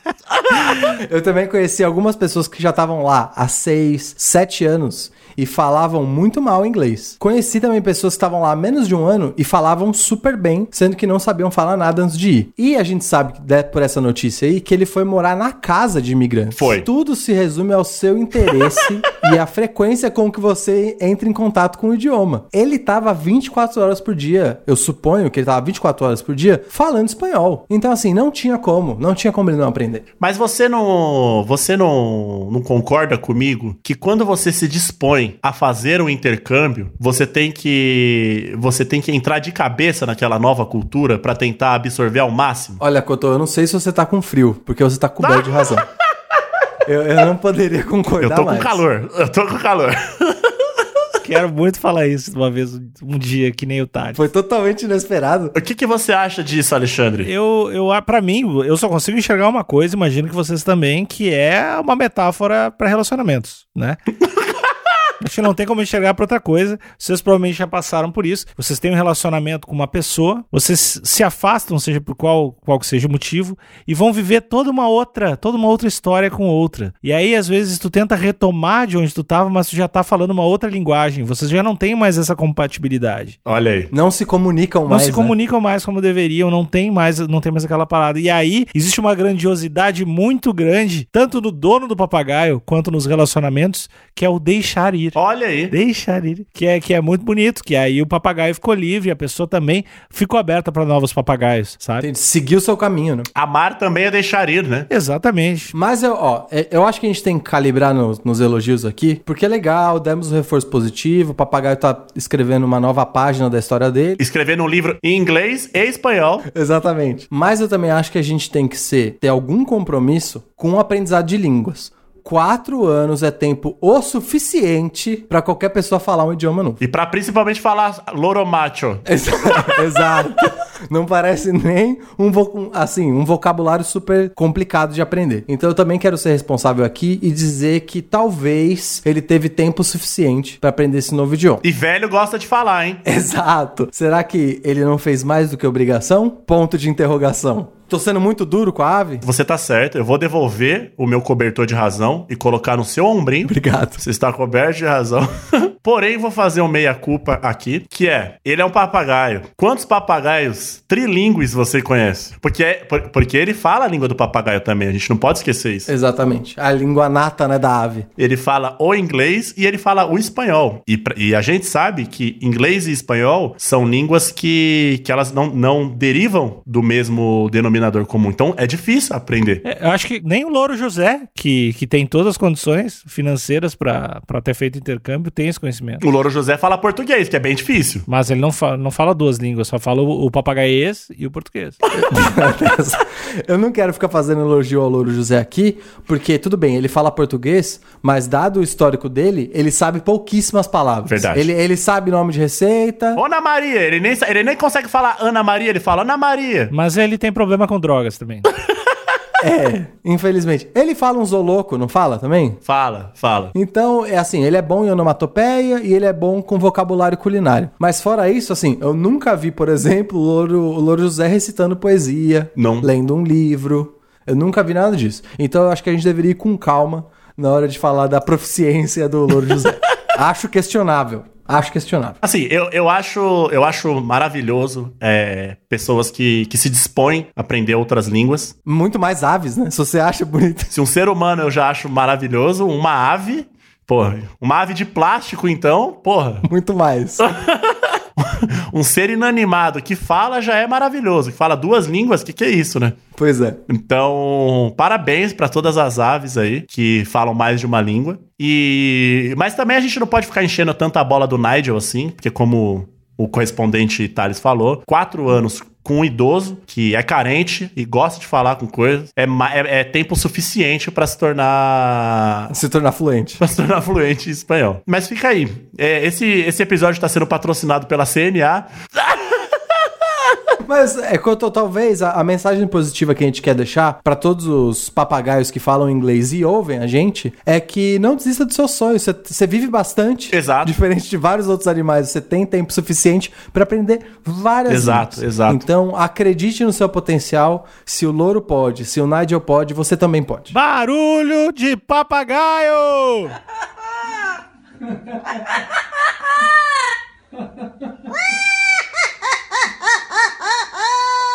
Eu também conheci algumas pessoas que já estavam lá há seis, sete anos e falavam muito mal inglês. Conheci também pessoas que estavam lá há menos de um ano e falavam super bem, sendo que não sabiam falar nada antes de ir. E a gente sabe, né, por essa notícia aí, que ele foi morar na casa de imigrantes. Foi. Tudo se resume ao seu interesse e à frequência com que você entra em contato com o idioma. Ele tava 24 horas por dia, eu suponho que ele tava 24 horas por dia, falando espanhol. Então, assim, não tinha como, não tinha como ele não aprender. Mas você não, você não, não concorda comigo que quando você se dispõe a fazer um intercâmbio, você tem que você tem que entrar de cabeça naquela nova cultura pra tentar absorver ao máximo? Olha, Cotô, eu não sei se você tá com frio, porque você tá coberto de razão. Eu, eu não poderia concordar Eu tô com mais. calor, eu tô com calor. Quero muito falar isso uma vez, um dia, que nem o Tati. Foi totalmente inesperado. O que, que você acha disso, Alexandre? Eu, eu, ah, pra mim, eu só consigo enxergar uma coisa, imagino que vocês também, que é uma metáfora pra relacionamentos, né? Acho que não tem como enxergar pra outra coisa. Vocês provavelmente já passaram por isso. Vocês têm um relacionamento com uma pessoa, vocês se afastam, seja por qual, qual que seja o motivo, e vão viver toda uma outra, toda uma outra história com outra. E aí, às vezes, tu tenta retomar de onde tu tava, mas tu já tá falando uma outra linguagem. Vocês já não têm mais essa compatibilidade. Olha aí. Não se comunicam Não mais. se né? comunicam mais como deveriam, não tem mais, não tem mais aquela parada. E aí, existe uma grandiosidade muito grande, tanto no dono do papagaio quanto nos relacionamentos, que é o deixar ir. Olha aí. Deixar ir. Que é, que é muito bonito, que aí o papagaio ficou livre, a pessoa também ficou aberta para novos papagaios, sabe? Tem- Seguir o seu caminho, né? Amar também é deixar ir, né? Exatamente. Mas eu, ó, é- eu acho que a gente tem que calibrar nos, nos elogios aqui, porque é legal, demos um reforço positivo, o papagaio tá escrevendo uma nova página da história dele. Escrevendo um livro em inglês e espanhol. Exatamente. Mas eu também acho que a gente tem que ser, ter algum compromisso com o aprendizado de línguas. Quatro anos é tempo o suficiente pra qualquer pessoa falar um idioma novo. E pra principalmente falar loro macho. Exa- Exato. Não parece nem um, assim, um vocabulário super complicado de aprender. Então eu também quero ser responsável aqui e dizer que talvez ele teve tempo suficiente pra aprender esse novo idioma. E velho gosta de falar, hein? Exato. Será que ele não fez mais do que obrigação? Ponto de interrogação. Tô sendo muito duro com a ave? Você tá certo, eu vou devolver o meu cobertor de razão e colocar no seu ombrinho. Obrigado. Você está coberto de razão. Porém, vou fazer um meia-culpa aqui, que é, ele é um papagaio. Quantos papagaios trilingües você conhece? Porque, é- por- porque ele fala a língua do papagaio também, a gente não pode esquecer isso. Exatamente. A língua nata, né, da ave. Ele fala o inglês e ele fala o espanhol. E, e a gente sabe que inglês e espanhol são línguas que, que elas não, não derivam do mesmo denominador comum. Então é difícil aprender. É, eu acho que nem o Louro José, que, que tem todas as condições financeiras pra ter feito intercâmbio, tem esse conhecimento. O Louro José fala português, que é bem difícil. Mas ele não fala, não fala duas línguas, só fala o, o papagaiês e o português. Eu não quero ficar fazendo elogio ao Louro José aqui, porque tudo bem, ele fala português, mas dado o histórico dele, ele sabe pouquíssimas palavras. Verdade. Ele, ele sabe nome de receita. Ana Maria, ele nem, ele nem consegue falar Ana Maria, ele fala Ana Maria. Mas ele tem problema com drogas também. É, infelizmente. Ele fala um zoloco, não fala também? Fala, fala. Então, é assim, ele é bom em onomatopeia e ele é bom com vocabulário culinário. Mas fora isso, assim, eu nunca vi, por exemplo, o Louro, o Louro José recitando poesia, Não. lendo um livro. Eu nunca vi nada disso. Então, eu acho que a gente deveria ir com calma na hora de falar da proficiência do Louro José. acho questionável. Acho questionável. Assim, eu, eu, acho, eu acho maravilhoso é, pessoas que, que se dispõem a aprender outras línguas. Muito mais aves, né? Se você acha bonito. Se um ser humano eu já acho maravilhoso, uma ave, porra, uma ave de plástico, então, porra, Muito mais. um ser inanimado que fala já é maravilhoso. Que fala duas línguas, que que é isso, né? Pois é. Então, parabéns para todas as aves aí que falam mais de uma língua. E mas também a gente não pode ficar enchendo tanta a bola do Nigel assim, porque como o correspondente Thales falou, quatro anos com um idoso que é carente e gosta de falar com coisas, é, é, é tempo suficiente para se tornar Se tornar fluente. para se tornar fluente em espanhol. Mas fica aí. É, esse, esse episódio está sendo patrocinado pela CNA. Mas é quanto talvez a, a mensagem positiva que a gente quer deixar pra todos os papagaios que falam inglês e ouvem a gente é que não desista dos seus sonhos. Você- Você vive bastante. Exato. Diferente de vários outros animais, você tem tempo suficiente pra aprender várias Exato, línguas. exato. Então acredite no seu potencial. Se o louro pode, se o Nigel pode, você também pode. Barulho de papagaio!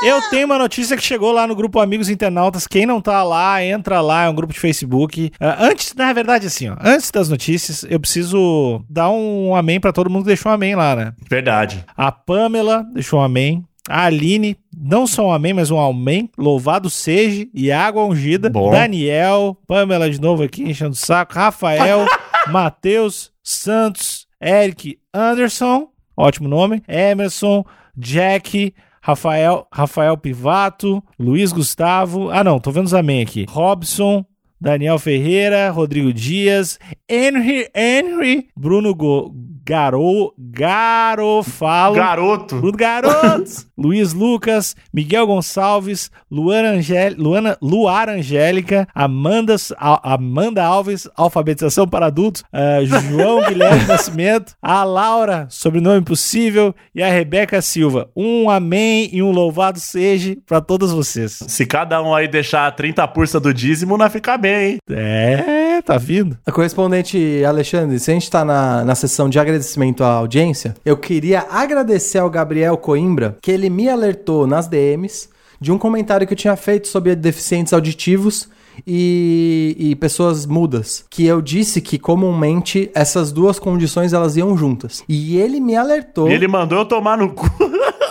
Eu tenho uma notícia que chegou lá no grupo Amigos Internautas. Quem não tá lá, entra lá, é um grupo de Facebook. Ah, antes, na verdade, assim, ó, antes das notícias, eu preciso dar um amém pra todo mundo que deixou um amém lá, né? Verdade. A Pamela deixou um amém. A Aline, não só um amém, mas um amém. Louvado seja e água ungida. Bom. Daniel, Pamela de novo aqui enchendo o saco. Rafael, Matheus, Santos, Eric Anderson, ótimo nome. Emerson, Jack, Rafael, Rafael Pivato, Luiz Gustavo. Ah, não, tô vendo os amém aqui. Robson, Daniel Ferreira, Rodrigo Dias, Henry, Henry, Bruno Go- Garo, Garofalo. Garoto. Bruno Garotos, Luiz Lucas, Miguel Gonçalves, Luana Angel, Luana, Luar Angélica, Amanda, A- Amanda Alves, Alfabetização para Adultos, ah, João Guilherme Nascimento, a Laura, Sobrenome Impossível, e a Rebeca Silva. Um amém e um louvado seja para todos vocês. Se cada um aí deixar 30 pursa do dízimo, não fica bem, hein? É, tá vindo. A correspondente Alexandre, se a gente tá na, na sessão de agradecimento à audiência, eu queria agradecer ao Gabriel Coimbra, que ele me alertou nas DMs de um comentário que eu tinha feito sobre deficientes auditivos e, e pessoas mudas. Que eu disse que comumente essas duas condições elas iam juntas. E ele me alertou. E ele mandou eu tomar no cu.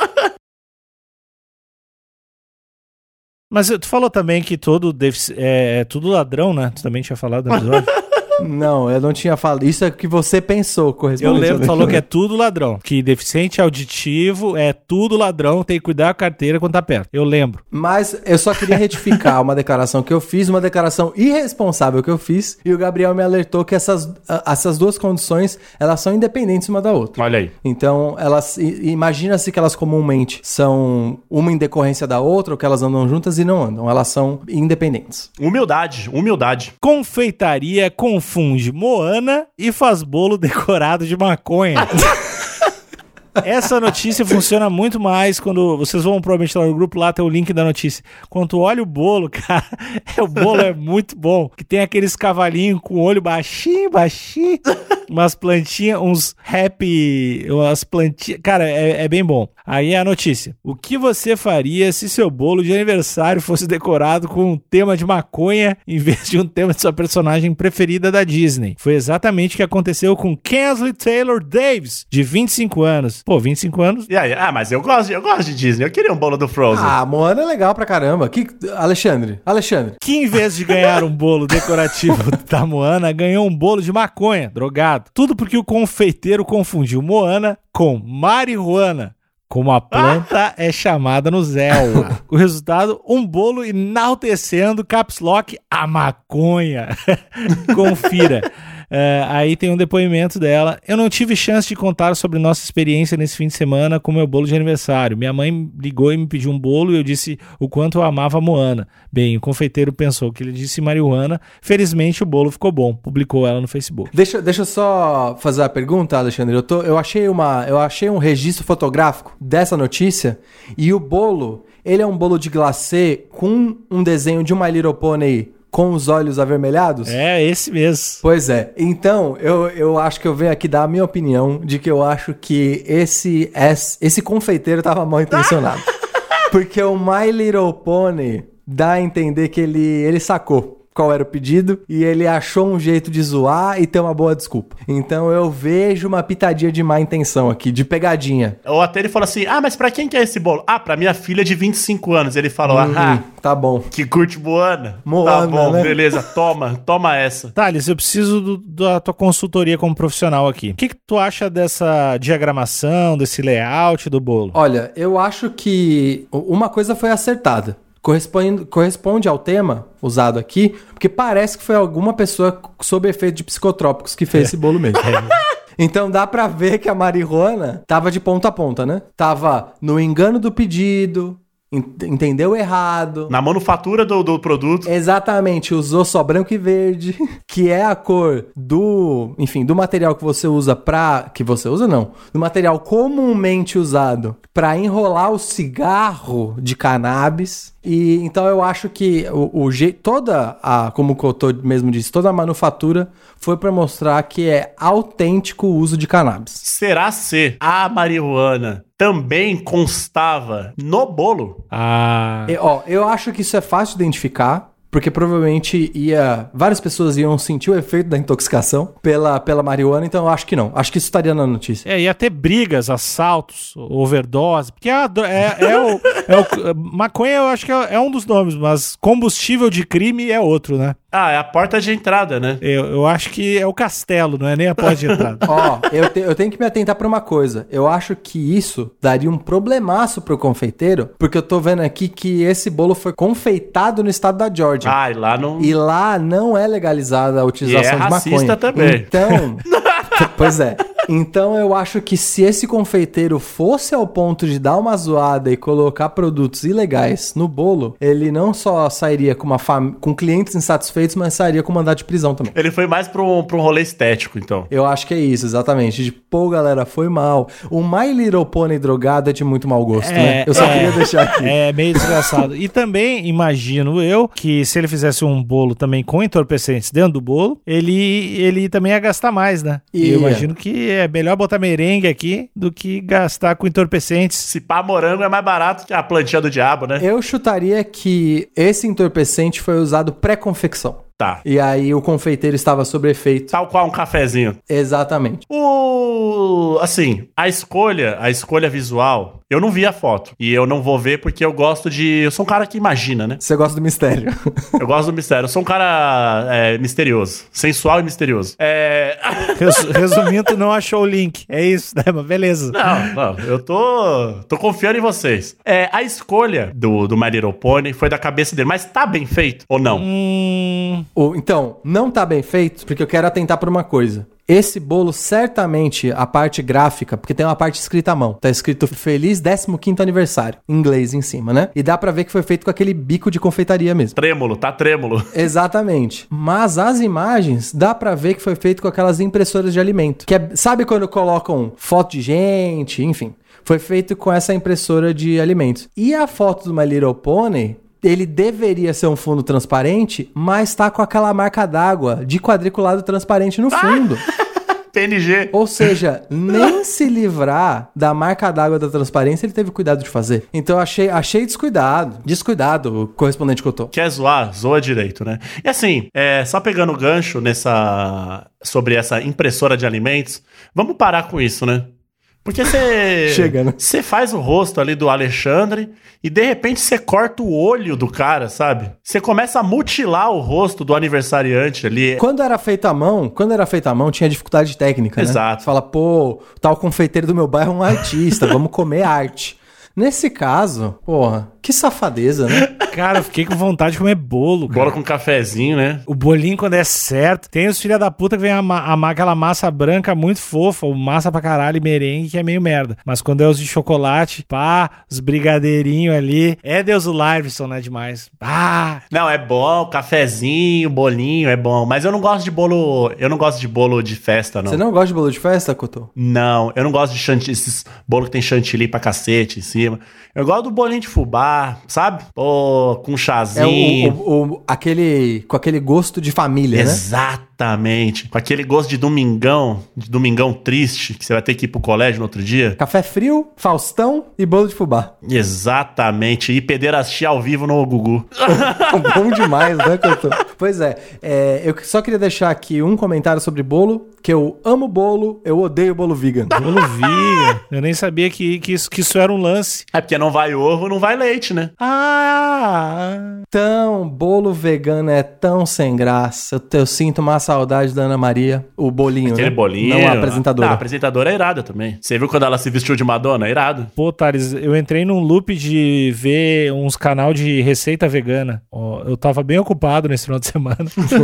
Mas tu falou também que todo é, é tudo ladrão, né? Tu também tinha falado no episódio. Não, eu não tinha falado. Isso é o que você pensou, Eu correspondente. lembro, Alexandre. falou que é tudo ladrão. Que deficiente auditivo é tudo ladrão, tem que cuidar da carteira quando tá perto. Eu lembro. Mas eu só queria retificar uma declaração que eu fiz, uma declaração irresponsável que eu fiz, e o Gabriel me alertou que essas, a- essas duas condições, elas são independentes uma da outra. Olha aí. Então, elas imagina-se que elas comumente são uma em decorrência da outra, ou que elas andam juntas e não andam, elas são independentes. Humildade, humildade. Confeitaria confunde Moana e faz bolo decorado de maconha. Essa notícia funciona muito mais quando vocês vão provavelmente lá no grupo, lá tem o link da notícia. Quando tu olha o bolo, cara, é, o bolo é muito bom. Que tem aqueles cavalinhos com olho baixinho, baixinho, umas plantinhas, uns happy, umas plantinhas. Cara, é, é bem bom. Aí é a notícia. O que você faria se seu bolo de aniversário fosse decorado com um tema de maconha em vez de um tema de sua personagem preferida da Disney? Foi exatamente o que aconteceu com Kensley Taylor Davis, de 25 anos. Pô, 25 anos. E aí? Ah, mas eu gosto, de- eu gosto de Disney. Eu queria um bolo do Frozen. Ah, Moana é legal pra caramba. Que... Alexandre, Alexandre. Que em vez de ganhar um bolo decorativo da Moana, ganhou um bolo de maconha, drogado. Tudo porque o confeiteiro confundiu Moana com marihuana. Como a planta é chamada no Zelda. O resultado, um bolo enaltecendo caps lock a maconha. Confira. É, aí tem um depoimento dela. Eu não tive chance de contar sobre nossa experiência nesse fim de semana com meu bolo de aniversário. Minha mãe ligou e me pediu um bolo e eu disse o quanto eu amava Moana. Bem, o confeiteiro pensou que ele disse marihuana. Felizmente o bolo ficou bom. Publicou ela no Facebook. Deixa, deixa eu só fazer a pergunta, Alexandre. Eu, tô, eu, achei uma, eu achei um registro fotográfico dessa notícia e o bolo, ele é um bolo de glacê com um desenho de uma Little Pony com os olhos avermelhados? É, esse mesmo. Pois é. Então, eu, eu acho que eu venho aqui dar a minha opinião de que eu acho que esse, esse, esse confeiteiro tava mal intencionado. Porque o My Little Pony dá a entender que ele, ele sacou qual era o pedido e ele achou um jeito de zoar e ter uma boa desculpa. Então eu vejo uma pitadinha de má intenção aqui, de pegadinha. Ou até ele falou assim: Ah, mas pra quem que é esse bolo? Ah, pra minha filha de 25 anos. Ele falou: Ah, Hum, tá bom. que curte Moana. Moana, Tá bom, né? beleza. Toma, toma essa. Thales, eu preciso do- da tua consultoria como profissional aqui. O que, que tu acha dessa diagramação, desse layout do bolo? Olha, eu acho que uma coisa foi acertada. Corresponde, corresponde ao tema usado aqui, porque parece que foi alguma pessoa sob efeito de psicotrópicos que fez esse bolo mesmo. Então dá pra ver que a marihuana tava de ponta a ponta, né? Tava no engano do pedido, entendeu errado. Na manufatura do, do produto. Exatamente, usou só branco e verde, que é a cor do, enfim, do material que você usa pra, que você usa não, do material comumente usado pra enrolar o cigarro de cannabis. E então eu acho que o, o jeito, toda a, como o Cotô mesmo disse, toda a manufatura foi pra mostrar que é autêntico o uso de cannabis. Será se a marihuana também constava no bolo? Ah, E, ó, eu acho que isso é fácil de identificar, porque provavelmente ia. Várias pessoas iam sentir o efeito da intoxicação pela, pela marihuana, então eu acho que não. Acho que isso estaria na notícia. É, ia ter brigas, assaltos, overdose, porque é, a é, é o, é o- Maconha eu acho que é, é um dos nomes, mas combustível de crime é outro, né? Ah, é a porta de entrada, né? Eu, eu acho que é o castelo, não é nem a porta de entrada. Ó, eu, te- eu tenho que me atentar pra uma coisa. Eu acho que isso daria um problemaço pro confeiteiro, porque eu tô vendo aqui que esse bolo foi confeitado no estado da Georgia. Ah, e lá não. E lá não é legalizada a utilização E é de racista maconha. também. Então. pois é. Então eu acho que se esse confeiteiro fosse ao ponto de dar uma zoada e colocar produtos ilegais no bolo, ele não só sairia com, uma fam... com clientes insatisfeitos, mas sairia com mandado de prisão também. Ele foi mais pra um, pra um rolê estético, então. Eu acho que é isso, exatamente. De pô, galera, foi mal. O My Little Pony drogado é de muito mau gosto, né? Eu só queria deixar aqui. É meio desgraçado. e também imagino eu que se ele fizesse um bolo também com entorpecentes dentro do bolo, ele, ele também ia gastar mais, né? E eu Ia. imagino que é melhor botar merengue aqui do que gastar com entorpecentes. Se pá morango é mais barato que a plantinha do diabo, né? Eu chutaria que esse entorpecente foi usado pré-confecção. Tá. E aí o confeiteiro estava sob efeito. Tal qual um cafezinho. Exatamente. O. Assim, a escolha, a escolha visual, eu não vi a foto. E eu não vou ver porque eu gosto de. Eu sou um cara que imagina, né? Você gosta do mistério. Eu gosto do mistério. Eu sou um cara é, misterioso. Sensual e misterioso. É. Res- Resumindo, não achou o link. É isso, né? Mas beleza. Não, não, eu tô, tô confiando em vocês. É, a escolha do, do My Little Pony foi da cabeça dele, mas tá bem feito ou não? Hum, O- então, não tá bem feito, porque eu quero atentar por uma coisa. Esse bolo, certamente, a parte gráfica, porque tem uma parte escrita à mão. Tá escrito Feliz 15º aniversário, em inglês em cima, né? E dá pra ver que foi feito com aquele bico de confeitaria mesmo. Trêmulo, tá trêmulo. Exatamente. Mas as imagens, dá pra ver que foi feito com aquelas impressoras de alimento. Que é, sabe quando colocam foto de gente, enfim. Foi feito com essa impressora de alimentos. E a foto do My Little Pony, ele deveria ser um fundo transparente, mas tá com aquela marca d'água de quadriculado transparente no fundo. PNG. Ou seja, nem se livrar da marca d'água da transparência ele teve cuidado de fazer. Então eu achei, achei descuidado. Descuidado o correspondente que eu tô. Quer zoar? Zoa direito, né? E assim, é, só pegando o gancho nessa. sobre essa impressora de alimentos, vamos parar com isso, né? Porque você. Chega, né? Você faz o rosto ali do Alexandre e de repente você corta o olho do cara, sabe? Você começa a mutilar o rosto do aniversariante ali. Quando era feito à mão, quando era feito à mão, tinha dificuldade técnica, né? Exato. Você fala, pô, tal confeiteiro do meu bairro é um artista, vamos comer arte. Nesse caso, porra, que safadeza, né? cara, eu fiquei com vontade de comer bolo, cara. Bola com cafezinho, né? O bolinho, quando é certo, tem os filha da puta que vem ama- amar aquela massa branca muito fofa, ou massa pra caralho e merengue, que é meio merda. Mas quando é os de chocolate, pá, os brigadeirinhos ali, é Deus o Larvison, né? Demais. Ah, Não, é bom, cafezinho, bolinho, é bom. Mas eu não gosto de bolo. Eu não gosto de bolo de festa, não. Você não gosta de bolo de festa, Couto? Não, eu não gosto de chantilly, esses bolos que tem chantilly pra cacete em cima. Eu gosto do bolinho de fubá, sabe? Pô, com É chazinho. o, o- o- aquele, com aquele gosto de família, né? Exatamente. Com aquele gosto de domingão, de domingão triste, que você vai ter que ir pro colégio no outro dia. Café frio, Faustão e bolo de fubá. Exatamente. E pederastia ao vivo no Gugu. Bom demais, né, Couto? Pois é, é, eu só queria deixar aqui um comentário sobre bolo, que eu amo bolo, eu odeio bolo vegan. bolo vegan. Eu nem sabia que, que, isso, que isso era um lance. É porque não vai ovo, não vai leite, né? Ah, Tão, bolo vegano é tão sem graça. Eu, eu sinto uma saudade da Ana Maria, o bolinho, Aquele né? bolinho. Não a apresentadora. Não, a apresentadora é irada também. Você viu quando ela se vestiu de Madonna? É irado. Pô, Thales, eu entrei num loop de ver uns canal de receita vegana. Ó, eu tava bem ocupado nesse final de semana.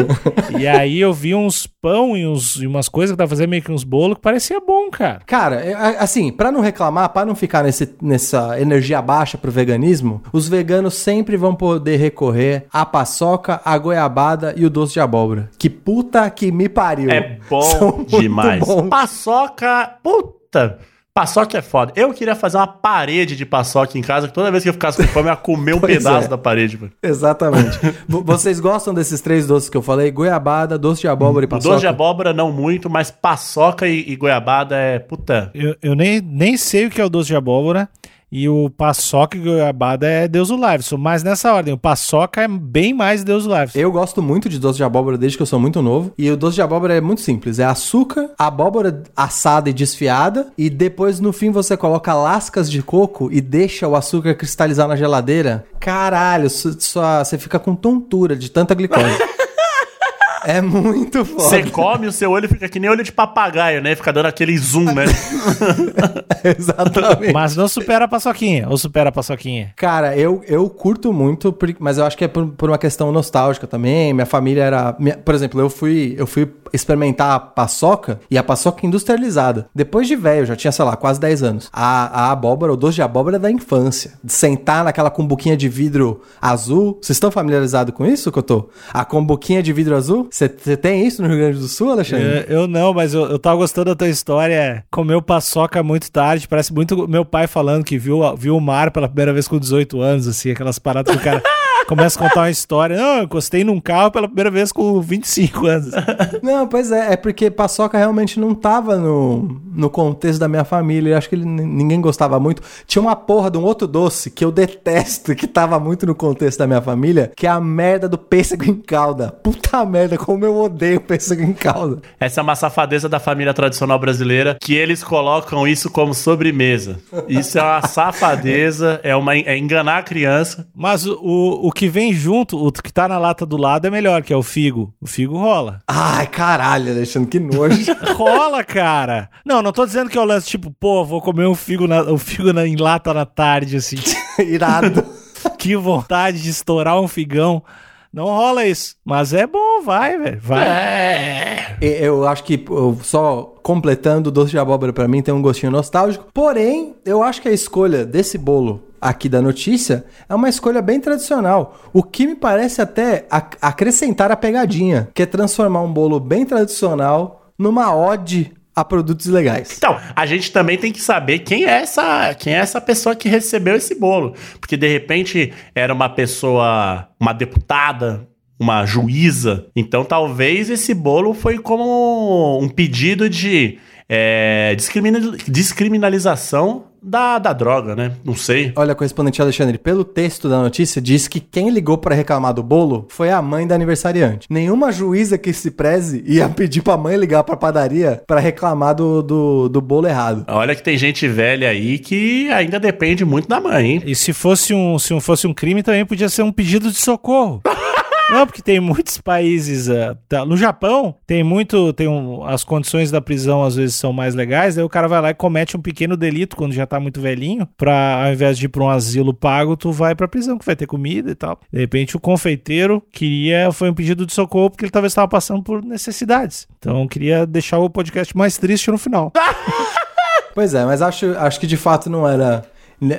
e aí eu vi uns pão e, uns, e umas coisas que tava fazendo meio que uns bolos que parecia bom, cara. Cara, é, a- assim, pra não reclamar, pra não ficar nesse, nessa energia baixa pro veganismo, os veganos sempre vão poder recorrer à paçoca, à goiabada e o doce de abóbora. Que puta que me pariu. É São bom muito demais. bons. Paçoca, puta. Paçoca é foda. Eu queria fazer uma parede de paçoca em casa, que toda vez que eu ficasse com fome, eu ia comer um pedaço é. da parede. mano. Exatamente. Vocês gostam desses três doces que eu falei? Goiabada, doce de abóbora e O paçoca? doce de abóbora não muito, mas paçoca e, e goiabada é puta. Eu, eu nem, nem sei o que é o doce de abóbora. E o paçoca e goiabada é Deus o Liveson. Mas nessa ordem, o paçoca é bem mais Deus o Liveson. Eu gosto muito de doce de abóbora desde que eu sou muito novo. E o doce de abóbora é muito simples: é açúcar, abóbora assada e desfiada. E depois, no fim, você coloca lascas de coco e deixa o açúcar cristalizar na geladeira. Caralho, sua- você fica com tontura de tanta glicose. É muito Você foda. come, o seu olho fica que nem olho de papagaio, né? Fica dando aquele zoom, né? Exatamente. Mas não supera a paçoquinha. Ou supera a paçoquinha? Cara, eu, eu curto muito, mas eu acho que é por, por uma questão nostálgica também. Minha família era. minha- por exemplo, eu fui, eu fui experimentar a paçoca e a paçoca industrializada. Depois de velho, eu já tinha, sei lá, quase 10 anos. A, a abóbora, o doce de abóbora é da infância. De sentar naquela cumbuquinha de vidro azul. Vocês estão familiarizados com isso, Cotô? A cumbuquinha de vidro azul? Você tem isso no Rio Grande do Sul, Alexandre? Eu, eu não, mas eu, eu tava gostando da tua história. Comeu paçoca muito tarde. Parece muito meu pai falando que viu, viu o mar pela primeira vez com 18 anos, assim, aquelas paradas que o cara começa a contar uma história. Não, eu encostei num carro pela primeira vez com 25 anos. Não, pois é, é porque paçoca realmente não tava no, no contexto da minha família. Eu acho que ele- ninguém gostava muito. Tinha uma porra de um outro doce que eu detesto, que tava muito no contexto da minha família, que é a merda do pêssego em calda. Puta merda, como eu odeio pêssego em calda. Essa é uma safadeza da família tradicional brasileira, que eles colocam isso como sobremesa. Isso é uma safadeza, é, uma, é enganar a criança. Mas o, o, o que vem junto, o que tá na lata do lado é melhor, que é o figo. O figo rola. Ai, caralho, Alexandre, que nojo. Rola, cara. Não, não tô dizendo que é o lance tipo, pô, vou comer um figo, na, um figo na, em lata na tarde, assim. Irado. que vontade de estourar um figão. Não rola isso. Mas é bom, vai, velho. Vai. É. Eu acho que, só completando, o doce de abóbora pra mim tem um gostinho nostálgico. Porém, eu acho que a escolha desse bolo aqui da notícia é uma escolha bem tradicional. O que me parece até ac- acrescentar a pegadinha, que é transformar um bolo bem tradicional numa ode a produtos legais. Então, a gente também tem que saber quem é essa, quem é essa pessoa que recebeu esse bolo. Porque de repente era uma pessoa, uma deputada, uma juíza. Então talvez esse bolo foi como um pedido de é, descriminalização da, da droga, né? Não sei. Olha, correspondente Alexandre, pelo texto da notícia, diz que quem ligou pra reclamar do bolo foi a mãe da aniversariante. Nenhuma juíza que se preze ia pedir pra mãe ligar pra padaria pra reclamar do, do, do bolo errado. Olha que tem gente velha aí que ainda depende muito da mãe, hein? E se fosse um, se fosse um crime, também podia ser um pedido de socorro. Não, porque tem muitos países. tá- no Japão, tem muito. Tem um, as condições da prisão às vezes são mais legais. Aí o cara vai lá e comete um pequeno delito quando já tá muito velhinho. Pra, ao invés de ir pra um asilo pago, tu vai pra prisão, que vai ter comida e tal. De repente, o confeiteiro queria. Foi um pedido de socorro porque ele talvez estava passando por necessidades. Então, queria deixar o podcast mais triste no final. Pois é, mas acho, acho que de fato não era,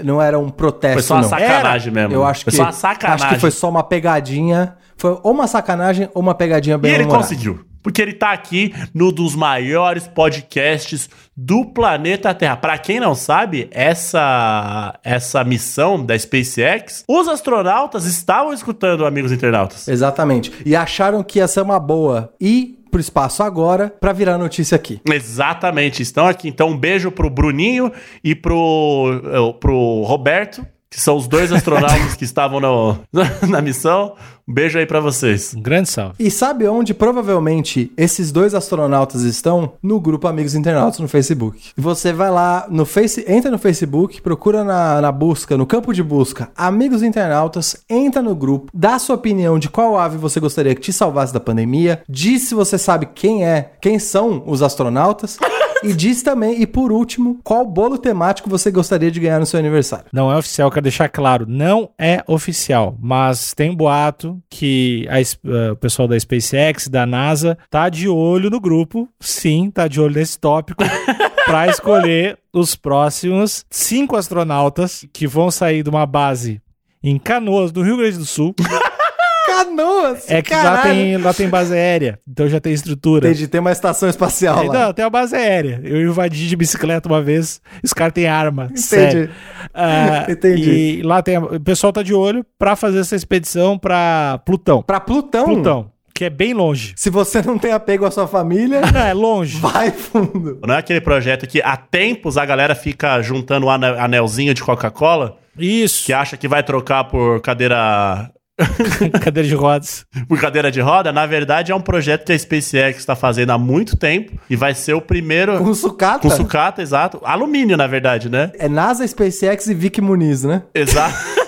não era um protesto. Foi só uma não. sacanagem Era. mesmo. Eu acho Foi que, só uma sacanagem. Acho que foi só uma pegadinha. Foi ou uma sacanagem ou uma pegadinha E bem ele humorada. conseguiu. Porque ele tá aqui no dos maiores podcasts do planeta Terra. Pra quem não sabe, essa essa missão da SpaceX, os astronautas estavam escutando amigos internautas. Exatamente. E acharam que ia ser uma boa ir pro espaço agora pra virar notícia aqui. Exatamente, estão aqui. Então, um beijo pro Bruninho e pro, eh, pro Roberto, que são os dois astronautas que estavam no- na missão. Um beijo aí pra vocês. Um grande salve. E sabe onde provavelmente esses dois astronautas estão? No grupo Amigos Internautas no Facebook. Você vai lá no Face, entra no Facebook, procura na, na busca, no campo de busca Amigos Internautas, entra no grupo, dá sua opinião de qual ave você gostaria que te salvasse da pandemia, diz se você sabe quem é, quem são os astronautas. E diz também, e por último, qual bolo temático você gostaria de ganhar no seu aniversário. Não é oficial, quero deixar claro. Não é oficial, mas tem um boato que a eh, o pessoal da SpaceX, da NASA, tá de olho no grupo. Sim, tá de olho nesse tópico. pra escolher os próximos cinco astronautas que vão sair de uma base em Canoas, no Rio Grande do Sul. Canoas! É que lá tem, lá tem base aérea, então já tem estrutura. Entendi, tem uma estação espacial lá. Não, tem uma base aérea. Eu invadi de bicicleta uma vez, os caras têm arma. Sério. Ah, Entendi. E lá tem. O pessoal tá de olho pra fazer essa expedição pra Plutão. Pra Plutão. Plutão, que é bem longe. Se você não tem apego à sua família, Não, é longe. vai fundo. Não é aquele projeto que há tempos a galera fica juntando o ane- anelzinho de Coca-Cola, Isso. que acha que vai trocar por cadeira Cadeira de rodas. por cadeira de roda, na verdade é um projeto que a SpaceX está fazendo há muito tempo e vai ser o primeiro Com sucata? com sucata, exato. Alumínio, na verdade, né? É NASA, SpaceX e Vic Muniz, né? Exato.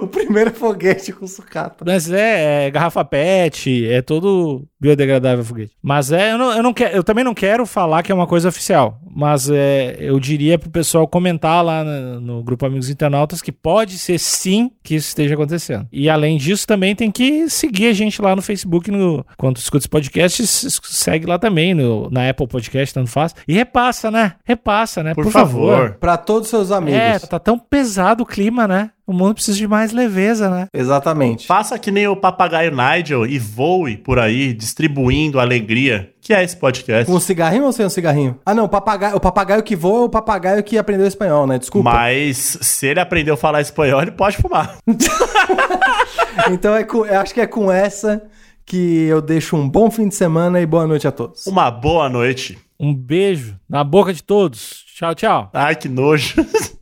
o primeiro foguete com sucata. Mas é, é garrafa PET, é todo biodegradável foguete. Mas é, eu, não, eu, não quero, eu também não quero falar que é uma coisa oficial. Mas é, eu diria pro pessoal comentar lá no, no grupo Amigos Internautas que pode ser sim que isso esteja acontecendo. E além disso, também tem que seguir a gente lá no Facebook, no, quando escuta esse podcast, segue lá também, no, na Apple Podcast, tanto faz. E repassa, né? Repassa, né? Por, Por favor. favor. Pra todos os seus amigos. É, tá tão pesado o clima, né? O mundo precisa de mais leveza, né? Exatamente. Faça que nem o papagaio Nigel e voe por aí, distribuindo alegria, que é esse podcast. Com um cigarrinho ou sem um cigarrinho? Ah, não, o papagaio, o papagaio que voa é o papagaio que aprendeu espanhol, né? Desculpa. Mas se ele aprendeu a falar espanhol, ele pode fumar. então é com, eu acho que é com essa que eu deixo um bom fim de semana e boa noite a todos. Uma boa noite. Um beijo na boca de todos. Tchau, tchau. Ai, que nojo.